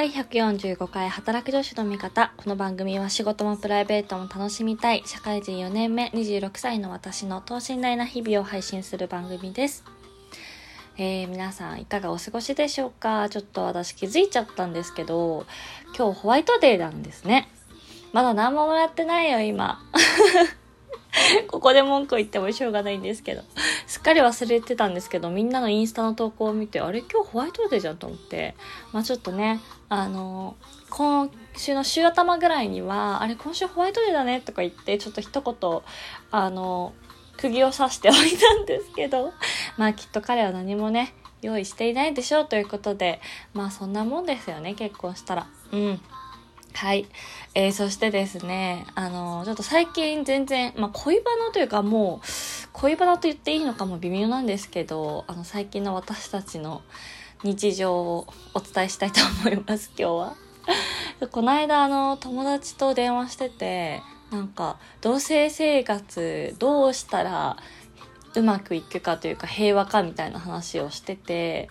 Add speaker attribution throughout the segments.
Speaker 1: 第145回働く女子の味方。この番組は仕事もプライベートも楽しみたい、社会人4年目26歳の私の等身大な日々を配信する番組です。えー、皆さんいかがお過ごしでしょうか？ちょっと私気づいちゃったんですけど、今日ホワイトデーなんですね。まだ何ももらってないよ、今。ここで文句言ってもしょうがないんですけど。すっかり忘れてたんですけど、みんなのインスタの投稿を見て、あれ今日ホワイトデーじゃんと思って、まあちょっとね、あの、今週の週頭ぐらいには、あれ今週ホワイトデーだねとか言って、ちょっと一言、あの、釘を刺しておいたんですけど、まあきっと彼は何もね、用意していないでしょうということで、まあそんなもんですよね、結婚したら。うん。はい。えー、そしてですね、あの、ちょっと最近全然、まあ、恋バナというかもう、恋バナと言っていいのかも微妙なんですけど、あの、最近の私たちの日常をお伝えしたいと思います、今日は。この間、あの、友達と電話してて、なんか、同性生活どうしたらうまくいくかというか平和かみたいな話をしてて、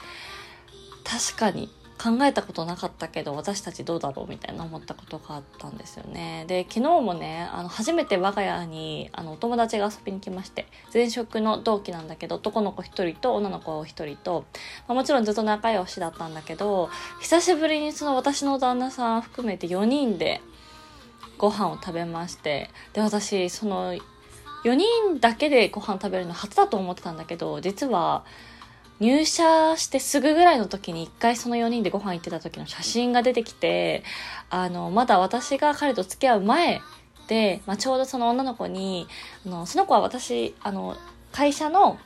Speaker 1: 確かに考えたことなかったけど私たちどうだろうみたいな思ったことがあったんですよね。で昨日もねあの初めて我が家にあのお友達が遊びに来まして前職の同期なんだけど男の子1人と女の子1人と、まあ、もちろんずっと仲良しだったんだけど久しぶりにその私の旦那さん含めて4人でご飯を食べましてで私その4人だけでご飯食べるの初だと思ってたんだけど実は入社してすぐぐらいの時に一回その4人でご飯行ってた時の写真が出てきて、あの、まだ私が彼と付き合う前で、まあ、ちょうどその女の子に、あの、その子は私、あの、会社の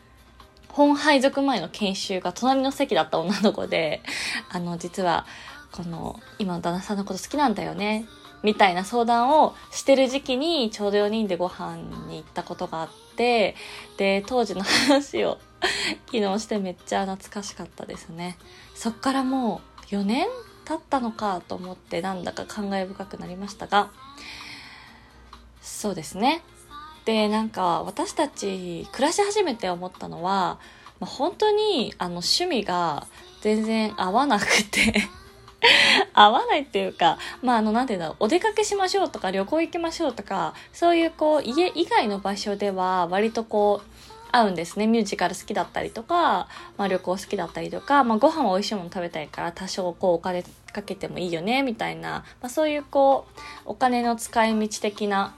Speaker 1: 本配属前の研修が隣の席だった女の子で、あの、実は、この、今の旦那さんのこと好きなんだよね。みたいな相談をしてる時期にちょうど4人でご飯に行ったことがあって、で、当時の話を 昨日してめっちゃ懐かしかったですね。そっからもう4年経ったのかと思ってなんだか感慨深くなりましたが、そうですね。で、なんか私たち暮らし始めて思ったのは、まあ、本当にあの趣味が全然合わなくて 合わないっていうか、まあ、あの、なんていうんだろう、お出かけしましょうとか、旅行行きましょうとか、そういうこう、家以外の場所では、割とこう、合うんですね。ミュージカル好きだったりとか、まあ旅行好きだったりとか、まあご飯は美味しいもの食べたいから多少こうお金かけてもいいよね、みたいな、まあそういうこう、お金の使い道的な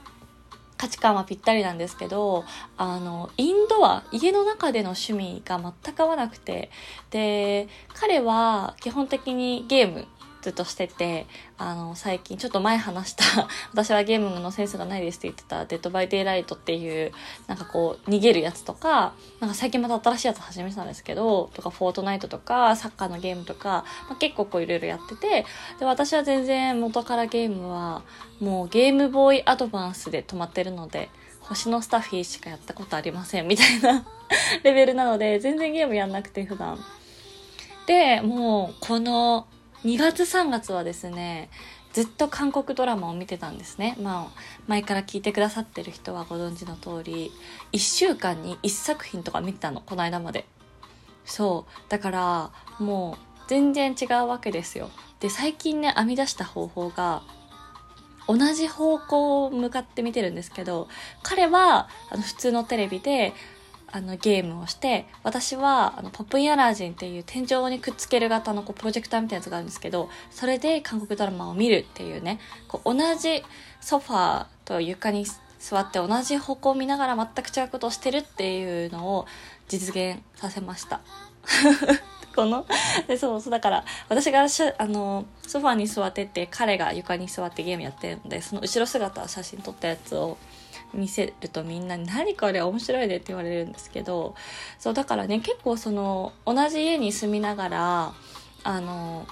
Speaker 1: 価値観はぴったりなんですけど、あの、インドア、家の中での趣味が全く合わなくて、で、彼は基本的にゲームずっとしてて、あの、最近、ちょっと前話した 私はゲームのセンスがないですって言ってた、 Dead by Daylight っていう、なんかこう、逃げるやつとか、なんか最近また新しいやつ始めてたんですけど、とか、フォートナイトとか、サッカーのゲームとか、まあ、結構こういろいろやってて、で、私は全然元からゲームは、もうゲームボーイアドバンスで止まってるので、星のスタッフィーしかやったことありませんみたいな レベルなので、全然ゲームやんなくて普段。で、もう、この2月3月はですねずっと韓国ドラマを見てたんですね。まあ前から聞いてくださってる人はご存知の通り1週間に1作品とか見てたのこの間まで。そう。だからもう全然違うわけですよ。で最近ね編み出した方法が同じ方向を向かって見てるんですけど彼はあの普通のテレビであのゲームをして私はあのポップインアラジンっていう天井にくっつける型のこうプロジェクターみたいなやつがあるんですけどそれで韓国ドラマを見るっていうねこう同じソファーと床に座って同じ方向を見ながら全く違うことをしてるっていうのを実現させました。このでそうそうだから私がしあのソファーに座ってて彼が床に座ってゲームやってるのでその後ろ姿写真撮ったやつを見せるとみんなに「何これ面白いね」って言われるんですけどそうだからね結構その同じ家に住みながらあの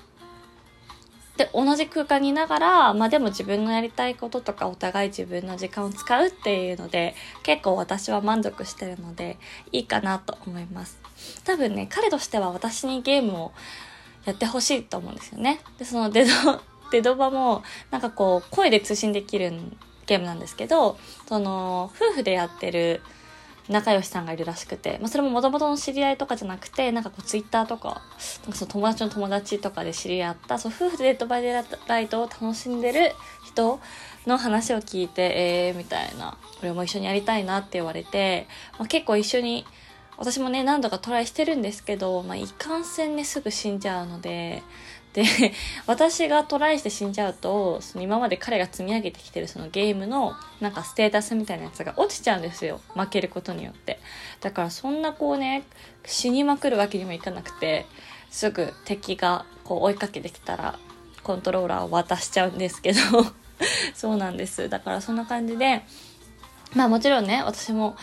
Speaker 1: で同じ空間にいながら、まあでも自分のやりたいこととかお互い自分の時間を使うっていうので結構私は満足してるのでいいかなと思います。多分ね彼としては私にゲームをやってほしいと思うんですよね。でそのデドデドバもなんかこう声で通信できるんゲームなんですけど、その、夫婦でやってる仲良しさんがいるらしくて、まあ、それも元々の知り合いとかじゃなくて、なんかこうツイッターとか、なんかその友達の友達とかで知り合った、そう夫婦で Dead by Daylight を楽しんでる人の話を聞いて、えー、みたいな、俺も一緒にやりたいなって言われて、まあ、結構一緒に、私もね、何度かトライしてるんですけど、まあ、いかんせんね、すぐ死んじゃうので、で、私がトライして死んじゃうと、その今まで彼が積み上げてきてるそのゲームのなんかステータスみたいなやつが落ちちゃうんですよ。負けることによって。だからそんなこうね、死にまくるわけにもいかなくて、すぐ敵がこう追いかけてきたら、コントローラーを渡しちゃうんですけど そうなんです。だからそんな感じで、まあもちろんね、私も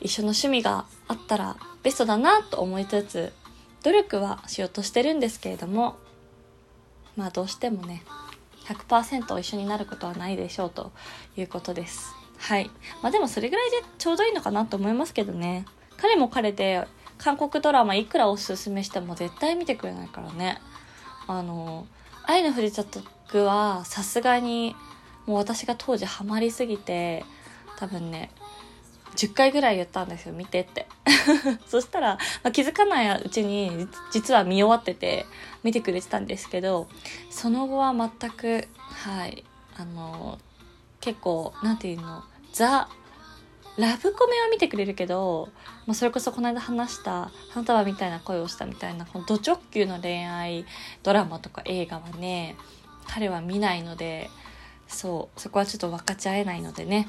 Speaker 1: 一緒の趣味があったらベストだなと思いつつ、努力はしようとしてるんですけれども、まあどうしてもね100%一緒になることはないでしょうということです。はい。まあでもそれぐらいでちょうどいいのかなと思いますけどね。彼も彼で韓国ドラマいくらおすすめしても絶対見てくれないからね。あの「愛の不時着」はさすがにもう私が当時ハマりすぎて多分ね10回ぐらい言ったんですよ見てって。そしたら、まあ、気づかないうちに実は見終わってて見てくれてたんですけどその後は全くはいあの結構なんていうのザラブコメは見てくれるけど、まあ、それこそこの間話した「花束みたいな声をした」みたいなこのド直球の恋愛ドラマとか映画はね彼は見ないのでそうそこはちょっと分かち合えないのでね。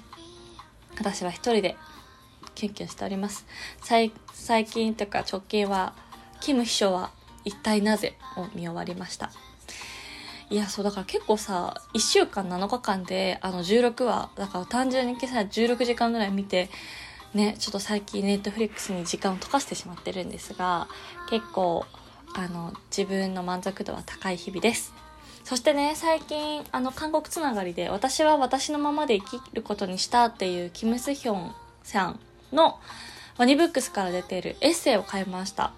Speaker 1: 私は一人でキュンキュンしております。最近というか直近はキム秘書は一体なぜを見終わりました。いやそうだから結構さ1週間7日間であの16話だから単純に今朝16時間ぐらい見てねちょっと最近ネットフリックスに時間を溶かしてしまってるんですが結構あの自分の満足度は高い日々です。そしてね最近あの韓国つながりで私は私のままで生きることにしたっていうキム・スヒョンさんのワニブックスから出ているエッセイを買いました。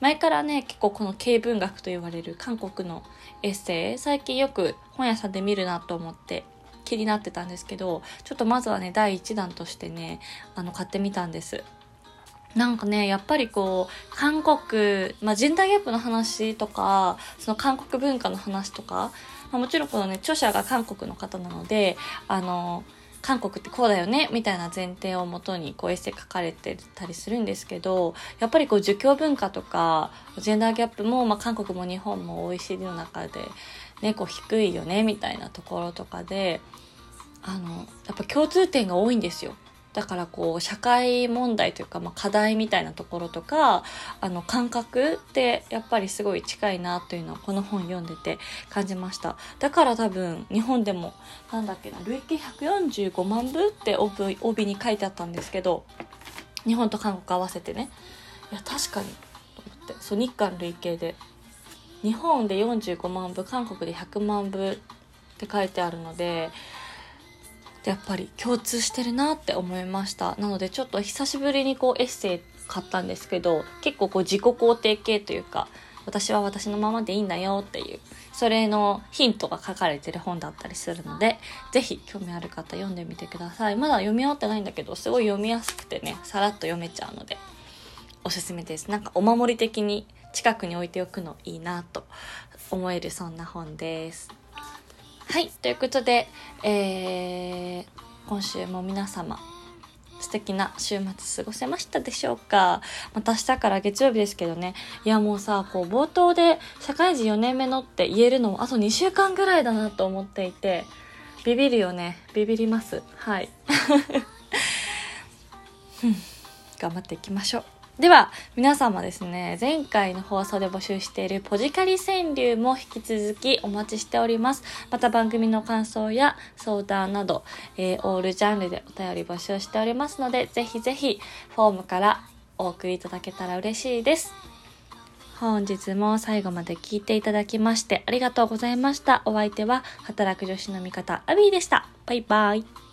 Speaker 1: 前からね結構この軽文学と言われる韓国のエッセイ最近よく本屋さんで見るなと思って気になってたんですけどちょっとまずはね第1弾としてねあの買ってみたんです。なんかね、やっぱりこう、韓国、まあ、ジェンダーギャップの話とか、その韓国文化の話とか、まあ、もちろんこのね、著者が韓国の方なので、あの、韓国ってこうだよねみたいな前提をもとにこうエッセイ書かれてたりするんですけどやっぱりこう儒教文化とかジェンダーギャップも、まあ、韓国も日本も OECD の中で、ね、こう低いよねみたいなところとかであのやっぱ共通点が多いんですよ。だからこう社会問題というか、まあ、課題みたいなところとかあの感覚ってやっぱりすごい近いなというのはこの本読んでて感じました。だから多分日本でもなんだっけな累計145万部って帯帯に書いてあったんですけど日本と韓国合わせてね。いや確かにと思って。そう日韓累計で。日本で45万部韓国で100万部って書いてあるのでやっぱり共通してるなって思いました。なのでちょっと久しぶりにこうエッセイ買ったんですけど結構こう自己肯定系というか私は私のままでいいんだよっていうそれのヒントが書かれてる本だったりするので是非興味ある方読んでみてください。まだ読み終わってないんだけどすごい読みやすくてねさらっと読めちゃうのでおすすめです。なんかお守り的に近くに置いておくのいいなと思えるそんな本です。はい、ということで、えー、今週も皆様、素敵な週末過ごせましたでしょうか？また明日から月曜日ですけどね。いやもうさ、こう冒頭で社会人4年目のって言えるのもあと2週間ぐらいだなと思っていて、ビビるよね。ビビります。はい。頑張っていきましょう。では、皆様ですね、前回の放送で募集しているポジカリ川柳も引き続きお待ちしております。また番組の感想や相談など、えー、オールジャンルでお便り募集しておりますので、ぜひぜひフォームからお送りいただけたら嬉しいです。本日も最後まで聞いていただきましてありがとうございました。お相手は働く女子の味方アビーでした。バイバイ。